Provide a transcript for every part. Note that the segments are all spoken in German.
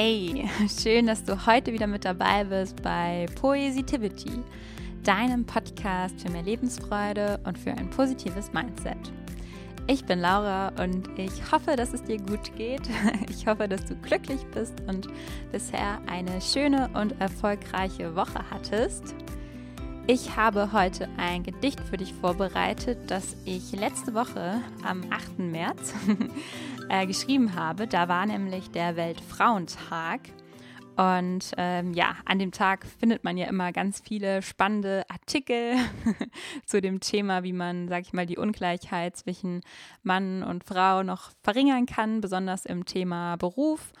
Hey, schön, dass du heute wieder mit dabei bist bei Poesitivity, deinem Podcast für mehr Lebensfreude und für ein positives Mindset. Ich bin Laura und ich hoffe, dass es dir gut geht. Ich hoffe, dass du glücklich bist und bisher eine schöne und erfolgreiche Woche hattest. Ich habe heute ein Gedicht für dich vorbereitet, das ich letzte Woche am 8. März äh, geschrieben habe. Da war nämlich der Weltfrauentag. Und ähm, ja, an dem Tag findet man ja immer ganz viele spannende Artikel zu dem Thema, wie man, sag ich mal, die Ungleichheit zwischen Mann und Frau noch verringern kann, besonders im Thema Beruf.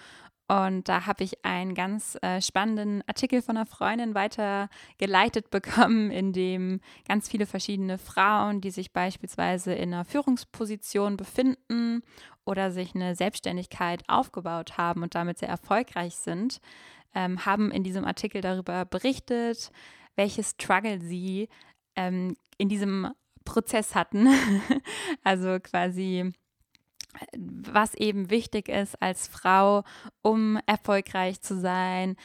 Und da habe ich einen ganz äh, spannenden Artikel von einer Freundin weitergeleitet bekommen, in dem ganz viele verschiedene Frauen, die sich beispielsweise in einer Führungsposition befinden oder sich eine Selbstständigkeit aufgebaut haben und damit sehr erfolgreich sind, ähm, haben in diesem Artikel darüber berichtet, welche Struggle sie ähm, in diesem Prozess hatten. also quasi was eben wichtig ist als Frau, um erfolgreich zu sein,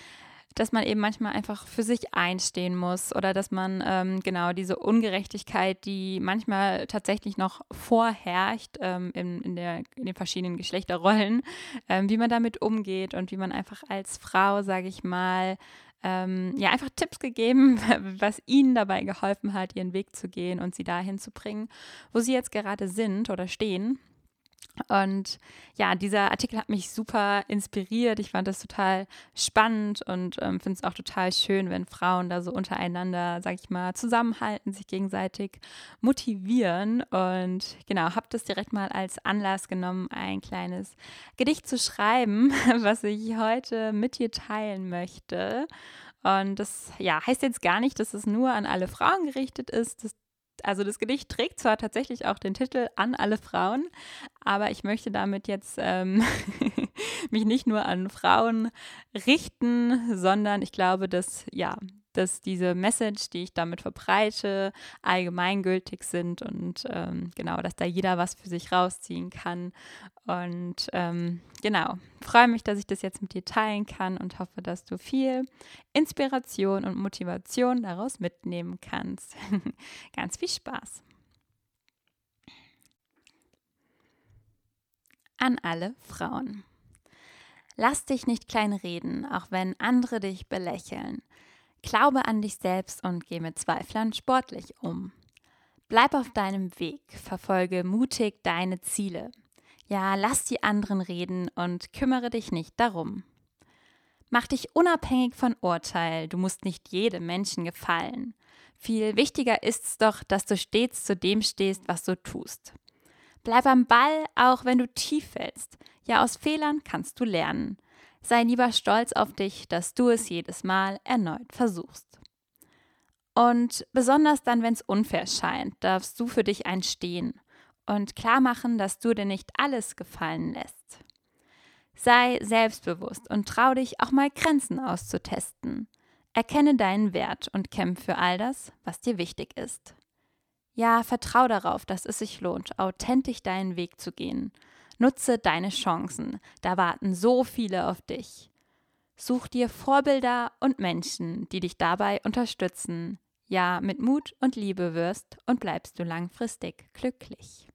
dass man eben manchmal einfach für sich einstehen muss oder dass man ähm, genau diese Ungerechtigkeit, die manchmal tatsächlich noch vorherrscht ähm, in, in, der, in den verschiedenen Geschlechterrollen, ähm, wie man damit umgeht und wie man einfach als Frau, sage ich mal, ähm, ja, einfach Tipps gegeben, was ihnen dabei geholfen hat, ihren Weg zu gehen und sie dahin zu bringen, wo sie jetzt gerade sind oder stehen. Und ja, dieser Artikel hat mich super inspiriert. Ich fand das total spannend und ähm, finde es auch total schön, wenn Frauen da so untereinander, sag ich mal, zusammenhalten, sich gegenseitig motivieren. Und genau, habe das direkt mal als Anlass genommen, ein kleines Gedicht zu schreiben, was ich heute mit dir teilen möchte. Und das ja, heißt jetzt gar nicht, dass es nur an alle Frauen gerichtet ist. Das also das Gedicht trägt zwar tatsächlich auch den Titel an alle Frauen, aber ich möchte damit jetzt ähm, mich nicht nur an Frauen richten, sondern ich glaube, dass ja, dass diese Message, die ich damit verbreite, allgemeingültig sind und ähm, genau, dass da jeder was für sich rausziehen kann. Und ähm, genau, freue mich, dass ich das jetzt mit dir teilen kann und hoffe, dass du viel Inspiration und Motivation daraus mitnehmen kannst. Ganz viel Spaß. An alle Frauen. Lass dich nicht klein reden, auch wenn andere dich belächeln. Glaube an dich selbst und geh mit Zweiflern sportlich um. Bleib auf deinem Weg, verfolge mutig deine Ziele. Ja, lass die anderen reden und kümmere dich nicht darum. Mach dich unabhängig von Urteil, du musst nicht jedem Menschen gefallen. Viel wichtiger ist's doch, dass du stets zu dem stehst, was du tust. Bleib am Ball, auch wenn du tief fällst. Ja, aus Fehlern kannst du lernen. Sei lieber stolz auf dich, dass du es jedes Mal erneut versuchst. Und besonders dann, wenn es unfair scheint, darfst du für dich einstehen und klar machen, dass du dir nicht alles gefallen lässt. Sei selbstbewusst und trau dich auch mal Grenzen auszutesten. Erkenne deinen Wert und kämpfe für all das, was dir wichtig ist. Ja, vertrau darauf, dass es sich lohnt, authentisch deinen Weg zu gehen Nutze deine Chancen, da warten so viele auf dich. Such dir Vorbilder und Menschen, die dich dabei unterstützen. Ja, mit Mut und Liebe wirst und bleibst du langfristig glücklich.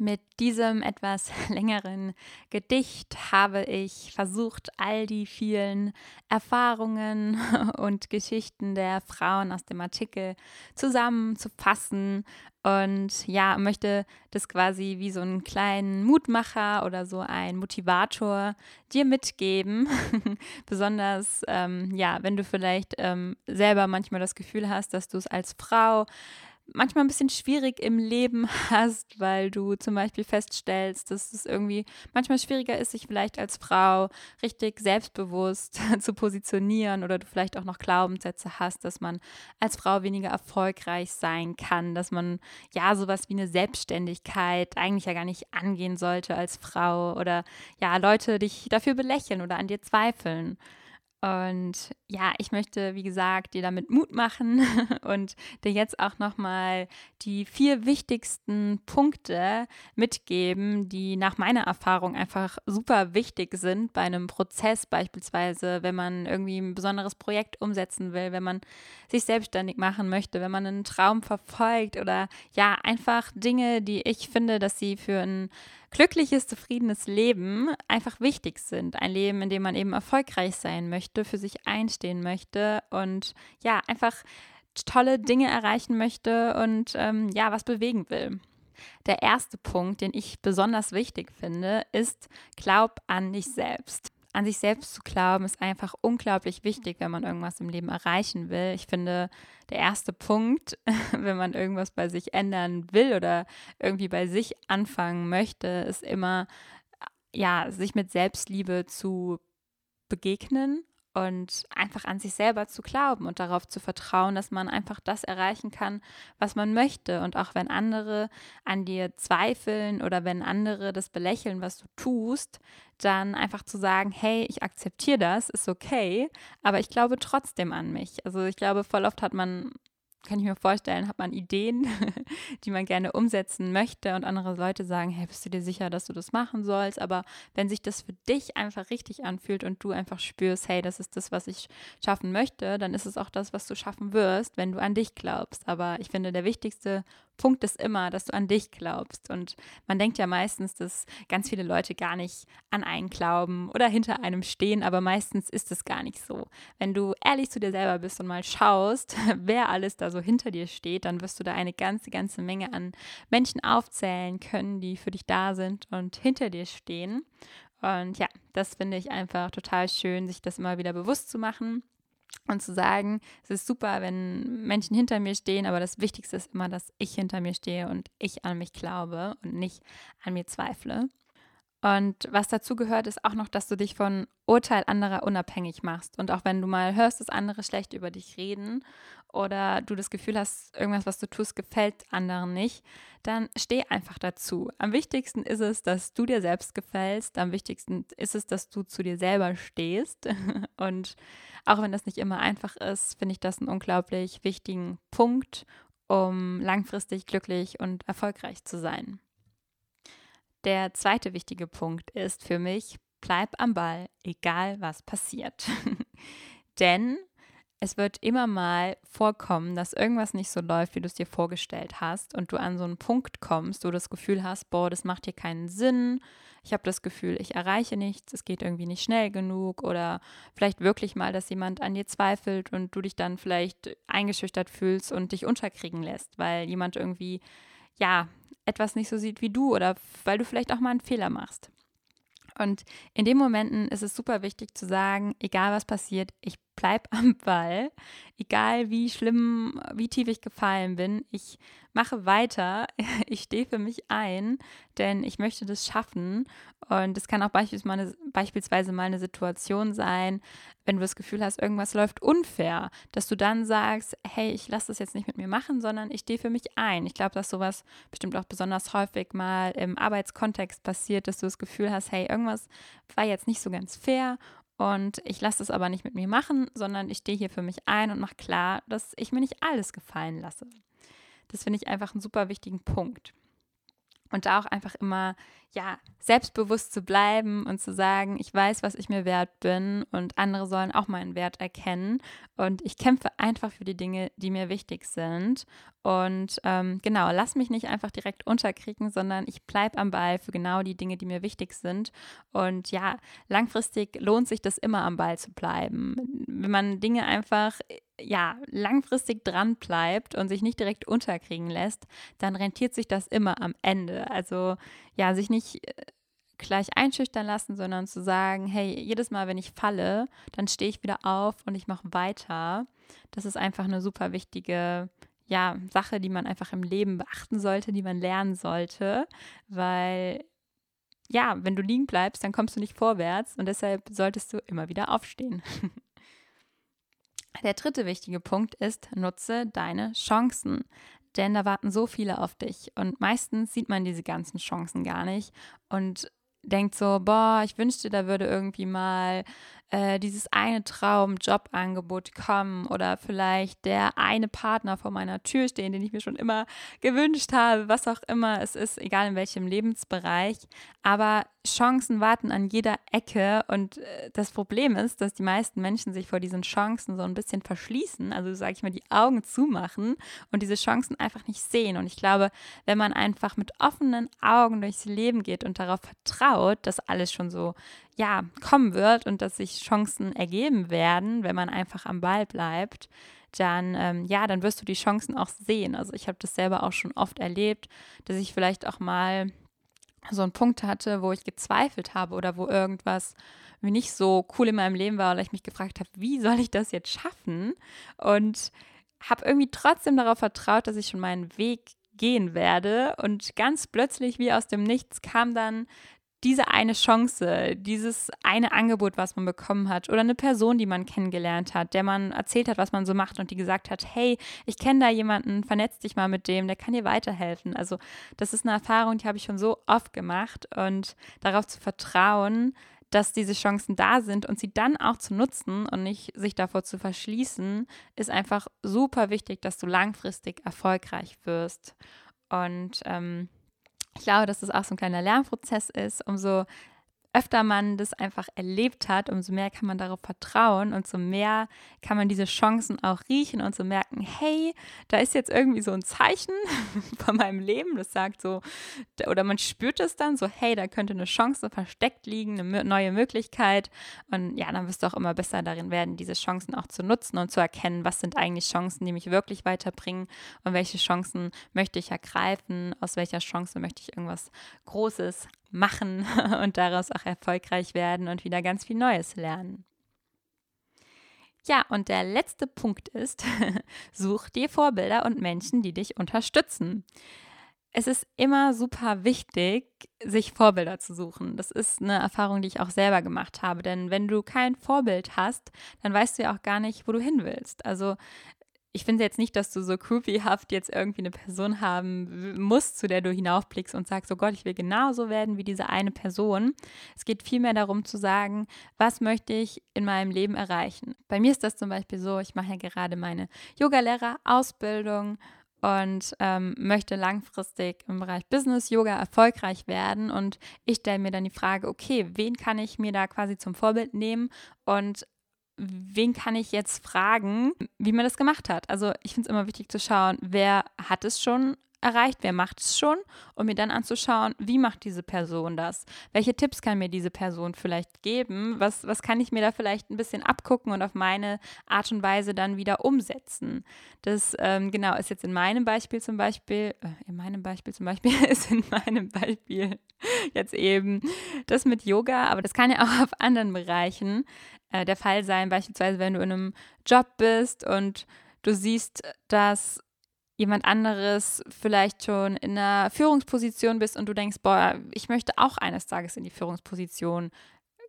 Mit diesem etwas längeren Gedicht habe ich versucht, all die vielen Erfahrungen und Geschichten der Frauen aus dem Artikel zusammenzufassen und ja, möchte das quasi wie so einen kleinen Mutmacher oder so ein Motivator dir mitgeben. Besonders, ähm, ja, wenn du vielleicht ähm, selber manchmal das Gefühl hast, dass du es als Frau manchmal ein bisschen schwierig im Leben hast, weil du zum Beispiel feststellst, dass es irgendwie manchmal schwieriger ist, sich vielleicht als Frau richtig selbstbewusst zu positionieren oder du vielleicht auch noch Glaubenssätze hast, dass man als Frau weniger erfolgreich sein kann, dass man ja sowas wie eine Selbstständigkeit eigentlich ja gar nicht angehen sollte als Frau oder ja Leute dich dafür belächeln oder an dir zweifeln. Und ja, ich möchte, wie gesagt, dir damit Mut machen und dir jetzt auch nochmal die vier wichtigsten Punkte mitgeben, die nach meiner Erfahrung einfach super wichtig sind bei einem Prozess, beispielsweise, wenn man irgendwie ein besonderes Projekt umsetzen will, wenn man sich selbstständig machen möchte, wenn man einen Traum verfolgt oder ja, einfach Dinge, die ich finde, dass sie für ein glückliches, zufriedenes Leben einfach wichtig sind. Ein Leben, in dem man eben erfolgreich sein möchte, für sich einstehen möchte und ja, einfach tolle Dinge erreichen möchte und ähm, ja, was bewegen will. Der erste Punkt, den ich besonders wichtig finde, ist, glaub an dich selbst an sich selbst zu glauben, ist einfach unglaublich wichtig, wenn man irgendwas im Leben erreichen will. Ich finde, der erste Punkt, wenn man irgendwas bei sich ändern will oder irgendwie bei sich anfangen möchte, ist immer, ja, sich mit Selbstliebe zu begegnen und einfach an sich selber zu glauben und darauf zu vertrauen, dass man einfach das erreichen kann, was man möchte. Und auch wenn andere an dir zweifeln oder wenn andere das belächeln, was du tust, dann einfach zu sagen, hey, ich akzeptiere das, ist okay, aber ich glaube trotzdem an mich. Also ich glaube, voll oft hat man kann ich mir vorstellen, hat man Ideen, die man gerne umsetzen möchte und andere Leute sagen, hey, bist du dir sicher, dass du das machen sollst? Aber wenn sich das für dich einfach richtig anfühlt und du einfach spürst, hey, das ist das, was ich schaffen möchte, dann ist es auch das, was du schaffen wirst, wenn du an dich glaubst. Aber ich finde, der wichtigste Punkt ist immer, dass du an dich glaubst. Und man denkt ja meistens, dass ganz viele Leute gar nicht an einen glauben oder hinter einem stehen, aber meistens ist es gar nicht so. Wenn du ehrlich zu dir selber bist und mal schaust, wer alles da so hinter dir steht, dann wirst du da eine ganze, ganze Menge an Menschen aufzählen können, die für dich da sind und hinter dir stehen. Und ja, das finde ich einfach total schön, sich das immer wieder bewusst zu machen und zu sagen, es ist super, wenn Menschen hinter mir stehen, aber das Wichtigste ist immer, dass ich hinter mir stehe und ich an mich glaube und nicht an mir zweifle. Und was dazu gehört, ist auch noch, dass du dich von Urteil anderer unabhängig machst. Und auch wenn du mal hörst, dass andere schlecht über dich reden oder du das Gefühl hast, irgendwas, was du tust, gefällt anderen nicht, dann steh einfach dazu. Am wichtigsten ist es, dass du dir selbst gefällst. Am wichtigsten ist es, dass du zu dir selber stehst. Und auch wenn das nicht immer einfach ist, finde ich das einen unglaublich wichtigen Punkt, um langfristig glücklich und erfolgreich zu sein. Der zweite wichtige Punkt ist für mich, bleib am Ball, egal was passiert. Denn es wird immer mal vorkommen, dass irgendwas nicht so läuft, wie du es dir vorgestellt hast und du an so einen Punkt kommst, wo du das Gefühl hast, boah, das macht hier keinen Sinn. Ich habe das Gefühl, ich erreiche nichts, es geht irgendwie nicht schnell genug oder vielleicht wirklich mal, dass jemand an dir zweifelt und du dich dann vielleicht eingeschüchtert fühlst und dich unterkriegen lässt, weil jemand irgendwie ja, etwas nicht so sieht wie du oder weil du vielleicht auch mal einen Fehler machst. Und in den Momenten ist es super wichtig zu sagen, egal was passiert, ich bleib am Ball, egal wie schlimm, wie tief ich gefallen bin, ich mache weiter, ich stehe für mich ein, denn ich möchte das schaffen. Und es kann auch beispielsweise mal eine Situation sein, wenn du das Gefühl hast, irgendwas läuft unfair, dass du dann sagst, hey, ich lasse das jetzt nicht mit mir machen, sondern ich stehe für mich ein. Ich glaube, dass sowas bestimmt auch besonders häufig mal im Arbeitskontext passiert, dass du das Gefühl hast, hey, irgendwas war jetzt nicht so ganz fair und ich lasse es aber nicht mit mir machen, sondern ich stehe hier für mich ein und mache klar, dass ich mir nicht alles gefallen lasse. Das finde ich einfach einen super wichtigen Punkt. Und da auch einfach immer, ja, selbstbewusst zu bleiben und zu sagen, ich weiß, was ich mir wert bin und andere sollen auch meinen Wert erkennen. Und ich kämpfe einfach für die Dinge, die mir wichtig sind. Und ähm, genau, lass mich nicht einfach direkt unterkriegen, sondern ich bleibe am Ball für genau die Dinge, die mir wichtig sind. Und ja, langfristig lohnt sich das immer am Ball zu bleiben. Wenn man Dinge einfach ja, langfristig dran bleibt und sich nicht direkt unterkriegen lässt, dann rentiert sich das immer am Ende. Also ja, sich nicht äh, gleich einschüchtern lassen, sondern zu sagen, hey, jedes Mal, wenn ich falle, dann stehe ich wieder auf und ich mache weiter. Das ist einfach eine super wichtige ja, Sache, die man einfach im Leben beachten sollte, die man lernen sollte, weil ja, wenn du liegen bleibst, dann kommst du nicht vorwärts und deshalb solltest du immer wieder aufstehen. Der dritte wichtige Punkt ist, nutze deine Chancen. Denn da warten so viele auf dich. Und meistens sieht man diese ganzen Chancen gar nicht und denkt so, boah, ich wünschte, da würde irgendwie mal äh, dieses eine Traum-Jobangebot kommen oder vielleicht der eine Partner vor meiner Tür stehen, den ich mir schon immer gewünscht habe, was auch immer es ist, egal in welchem Lebensbereich. Aber Chancen warten an jeder Ecke und äh, das Problem ist, dass die meisten Menschen sich vor diesen Chancen so ein bisschen verschließen, also sage ich mal, die Augen zumachen und diese Chancen einfach nicht sehen. Und ich glaube, wenn man einfach mit offenen Augen durchs Leben geht und darauf vertraut, dass alles schon so ja kommen wird und dass sich Chancen ergeben werden, wenn man einfach am Ball bleibt, dann ähm, ja, dann wirst du die Chancen auch sehen. Also ich habe das selber auch schon oft erlebt, dass ich vielleicht auch mal so einen Punkt hatte, wo ich gezweifelt habe oder wo irgendwas mir nicht so cool in meinem Leben war oder ich mich gefragt habe, wie soll ich das jetzt schaffen? Und habe irgendwie trotzdem darauf vertraut, dass ich schon meinen Weg gehen werde. Und ganz plötzlich, wie aus dem Nichts, kam dann diese eine Chance, dieses eine Angebot, was man bekommen hat, oder eine Person, die man kennengelernt hat, der man erzählt hat, was man so macht und die gesagt hat, hey, ich kenne da jemanden, vernetz dich mal mit dem, der kann dir weiterhelfen. Also das ist eine Erfahrung, die habe ich schon so oft gemacht und darauf zu vertrauen, dass diese Chancen da sind und sie dann auch zu nutzen und nicht sich davor zu verschließen, ist einfach super wichtig, dass du langfristig erfolgreich wirst. Und ähm, ich glaube, dass das auch so ein kleiner Lernprozess ist, umso öfter man das einfach erlebt hat, umso mehr kann man darauf vertrauen und so mehr kann man diese Chancen auch riechen und so merken, hey, da ist jetzt irgendwie so ein Zeichen von meinem Leben, das sagt so, oder man spürt es dann so, hey, da könnte eine Chance versteckt liegen, eine neue Möglichkeit. Und ja, dann wirst du auch immer besser darin werden, diese Chancen auch zu nutzen und zu erkennen, was sind eigentlich Chancen, die mich wirklich weiterbringen und welche Chancen möchte ich ergreifen, aus welcher Chance möchte ich irgendwas Großes machen und daraus auch erfolgreich werden und wieder ganz viel Neues lernen. Ja, und der letzte Punkt ist, such dir Vorbilder und Menschen, die dich unterstützen. Es ist immer super wichtig, sich Vorbilder zu suchen. Das ist eine Erfahrung, die ich auch selber gemacht habe. Denn wenn du kein Vorbild hast, dann weißt du ja auch gar nicht, wo du hin willst. Also ich finde jetzt nicht, dass du so creepyhaft jetzt irgendwie eine Person haben musst, zu der du hinaufblickst und sagst, oh Gott, ich will genauso werden wie diese eine Person. Es geht vielmehr darum zu sagen, was möchte ich in meinem Leben erreichen. Bei mir ist das zum Beispiel so, ich mache ja gerade meine Yogalehrerausbildung und ähm, möchte langfristig im Bereich Business Yoga erfolgreich werden. Und ich stelle mir dann die Frage, okay, wen kann ich mir da quasi zum Vorbild nehmen und wen kann ich jetzt fragen, wie man das gemacht hat. Also ich finde es immer wichtig zu schauen, wer hat es schon erreicht, wer macht es schon und mir dann anzuschauen, wie macht diese Person das? Welche Tipps kann mir diese Person vielleicht geben? Was, was kann ich mir da vielleicht ein bisschen abgucken und auf meine Art und Weise dann wieder umsetzen? Das ähm, genau ist jetzt in meinem Beispiel zum Beispiel, äh, in meinem Beispiel zum Beispiel ist in meinem Beispiel jetzt eben das mit Yoga, aber das kann ja auch auf anderen Bereichen äh, der Fall sein, beispielsweise wenn du in einem Job bist und du siehst, dass jemand anderes vielleicht schon in einer Führungsposition bist und du denkst, boah, ich möchte auch eines Tages in die Führungsposition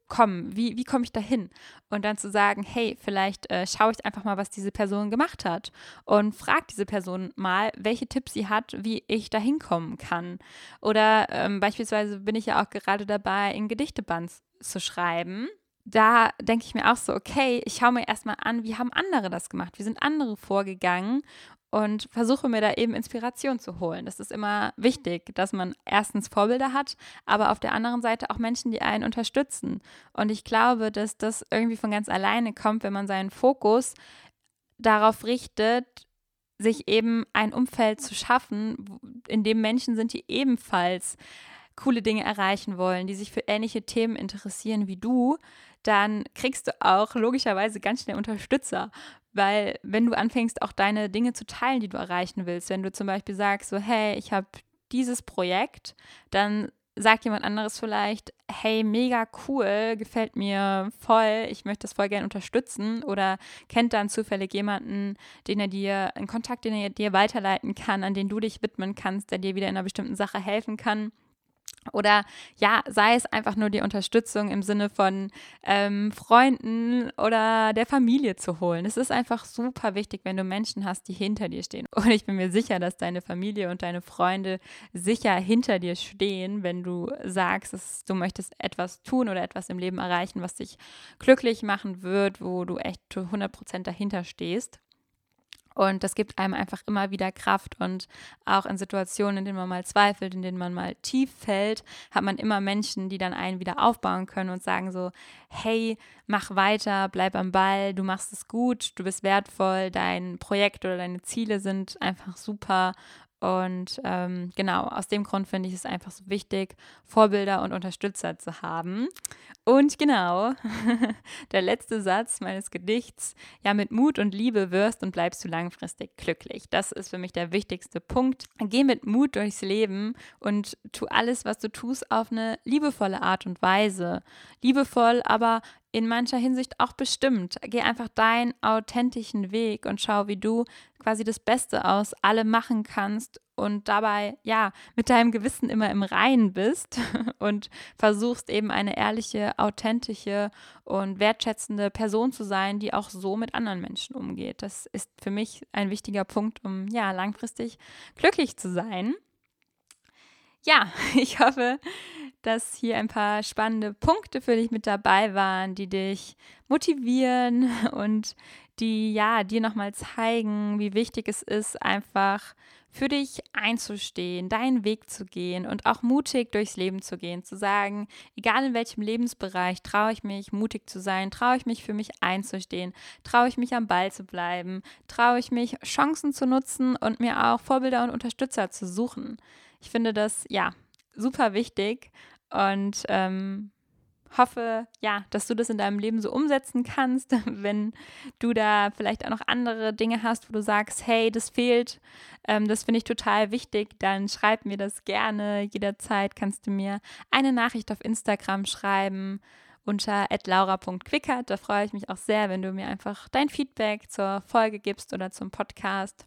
kommen. Wie, wie komme ich da hin? Und dann zu sagen, hey, vielleicht äh, schaue ich einfach mal, was diese Person gemacht hat und frag diese Person mal, welche Tipps sie hat, wie ich da hinkommen kann. Oder ähm, beispielsweise bin ich ja auch gerade dabei, in Gedichteband zu schreiben da denke ich mir auch so, okay, ich schaue mir erstmal an, wie haben andere das gemacht? Wie sind andere vorgegangen? Und versuche mir da eben Inspiration zu holen. Das ist immer wichtig, dass man erstens Vorbilder hat, aber auf der anderen Seite auch Menschen, die einen unterstützen. Und ich glaube, dass das irgendwie von ganz alleine kommt, wenn man seinen Fokus darauf richtet, sich eben ein Umfeld zu schaffen, in dem Menschen sind, die ebenfalls coole Dinge erreichen wollen, die sich für ähnliche Themen interessieren wie du, dann kriegst du auch logischerweise ganz schnell Unterstützer. Weil wenn du anfängst, auch deine Dinge zu teilen, die du erreichen willst, wenn du zum Beispiel sagst, so, hey, ich habe dieses Projekt, dann sagt jemand anderes vielleicht, hey, mega cool, gefällt mir voll, ich möchte das voll gerne unterstützen oder kennt dann zufällig jemanden, den er dir, einen Kontakt, den er dir weiterleiten kann, an den du dich widmen kannst, der dir wieder in einer bestimmten Sache helfen kann Oder ja, sei es einfach nur die Unterstützung im Sinne von ähm, Freunden oder der Familie zu holen. Es ist einfach super wichtig, wenn du Menschen hast, die hinter dir stehen. Und ich bin mir sicher, dass deine Familie und deine Freunde sicher hinter dir stehen, wenn du sagst, dass du möchtest etwas tun oder etwas im Leben erreichen, was dich glücklich machen wird, wo du echt zu 100 Prozent dahinter stehst. Und das gibt einem einfach immer wieder Kraft. Und auch in Situationen, in denen man mal zweifelt, in denen man mal tief fällt, hat man immer Menschen, die dann einen wieder aufbauen können und sagen so, hey, mach weiter, bleib am Ball, du machst es gut, du bist wertvoll, dein Projekt oder deine Ziele sind einfach super und ähm, genau, aus dem Grund finde ich es einfach so wichtig, Vorbilder und Unterstützer zu haben. Und genau, der letzte Satz meines Gedichts, ja, mit Mut und Liebe wirst und bleibst du langfristig glücklich. Das ist für mich der wichtigste Punkt. Geh mit Mut durchs Leben und tu alles, was du tust, auf eine liebevolle Art und Weise. Liebevoll, aber in mancher Hinsicht auch bestimmt. Geh einfach deinen authentischen Weg und schau, wie du quasi das Beste aus allem machen kannst und dabei ja mit deinem Gewissen immer im Reinen bist und versuchst eben eine ehrliche, authentische und wertschätzende Person zu sein, die auch so mit anderen Menschen umgeht. Das ist für mich ein wichtiger Punkt, um ja langfristig glücklich zu sein. Ja, ich hoffe, dass hier ein paar spannende Punkte für dich mit dabei waren, die dich motivieren und die ja dir nochmal zeigen, wie wichtig es ist, einfach für dich einzustehen, deinen Weg zu gehen und auch mutig durchs Leben zu gehen, zu sagen, egal in welchem Lebensbereich, traue ich mich, mutig zu sein, traue ich mich für mich einzustehen, traue ich mich am Ball zu bleiben, traue ich mich, Chancen zu nutzen und mir auch Vorbilder und Unterstützer zu suchen. Ich finde das ja super wichtig und ähm, hoffe, ja, dass du das in deinem Leben so umsetzen kannst, wenn du da vielleicht auch noch andere Dinge hast, wo du sagst, hey, das fehlt, ähm, das finde ich total wichtig, dann schreib mir das gerne. Jederzeit kannst du mir eine Nachricht auf Instagram schreiben unter laura.quickert. Da freue ich mich auch sehr, wenn du mir einfach dein Feedback zur Folge gibst oder zum Podcast.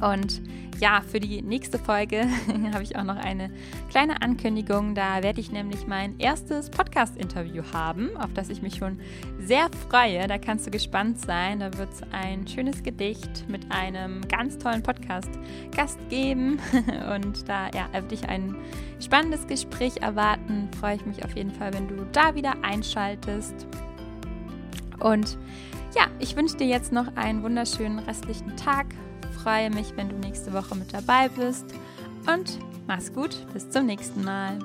Und ja, für die nächste Folge habe ich auch noch eine kleine Ankündigung. Da werde ich nämlich mein erstes Podcast-Interview haben, auf das ich mich schon sehr freue. Da kannst du gespannt sein. Da wird es ein schönes Gedicht mit einem ganz tollen Podcast-Gast geben. Und da ja, werde ich ein spannendes Gespräch erwarten. Freue ich mich auf jeden Fall, wenn du da wieder einschaltest. Und ja, ich wünsche dir jetzt noch einen wunderschönen restlichen Tag freue mich, wenn du nächste Woche mit dabei bist und mach's gut, bis zum nächsten Mal.